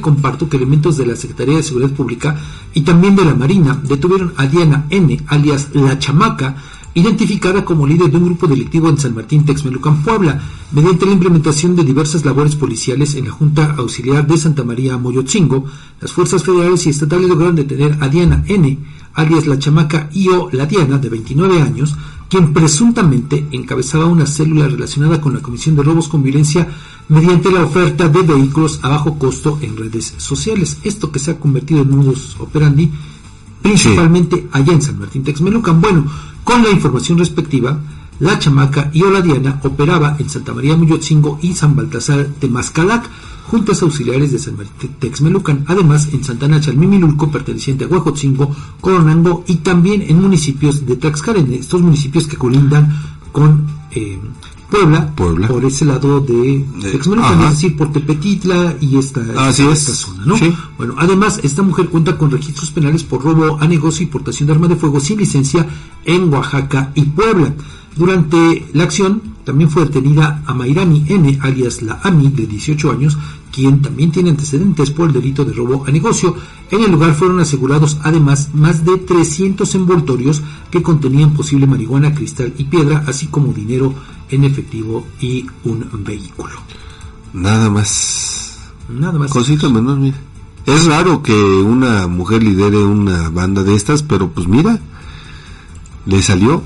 comparto que elementos de la Secretaría de Seguridad Pública y también de la Marina detuvieron a Diana N., alias La Chamaca, identificada como líder de un grupo delictivo en San Martín Texmelucan, Puebla, mediante la implementación de diversas labores policiales en la Junta Auxiliar de Santa María Moyotzingo, las fuerzas federales y estatales lograron detener a Diana N., alias la chamaca Io La Diana, de 29 años, quien presuntamente encabezaba una célula relacionada con la Comisión de Robos con Violencia mediante la oferta de vehículos a bajo costo en redes sociales. Esto que se ha convertido en modus operandi principalmente allá en San Martín Texmelucan. Bueno, con la información respectiva, la chamaca y Diana operaba en Santa María Muyotzingo y San Baltasar de Mascalac, juntas auxiliares de San Martín Texmelucan, además en Santana Chalmimilulco, perteneciente a Huejotzingo, Coronango y también en municipios de Tlaxcala, estos municipios que colindan con eh, Puebla, por ese lado de Texmelucan, es decir, por Tepetitla y esta, esta zona, ¿no? Bueno, además, esta mujer cuenta con registros penales por robo a negocio y portación de arma de fuego sin licencia en Oaxaca y Puebla. Durante la acción también fue detenida a Mairani N, alias la AMI, de 18 años, quien también tiene antecedentes por el delito de robo a negocio. En el lugar fueron asegurados además más de 300 envoltorios que contenían posible marihuana, cristal y piedra, así como dinero en efectivo y un vehículo. Nada más. Nada más. Cosita menos, mira. Es raro que una mujer lidere una banda de estas, pero pues mira, le salió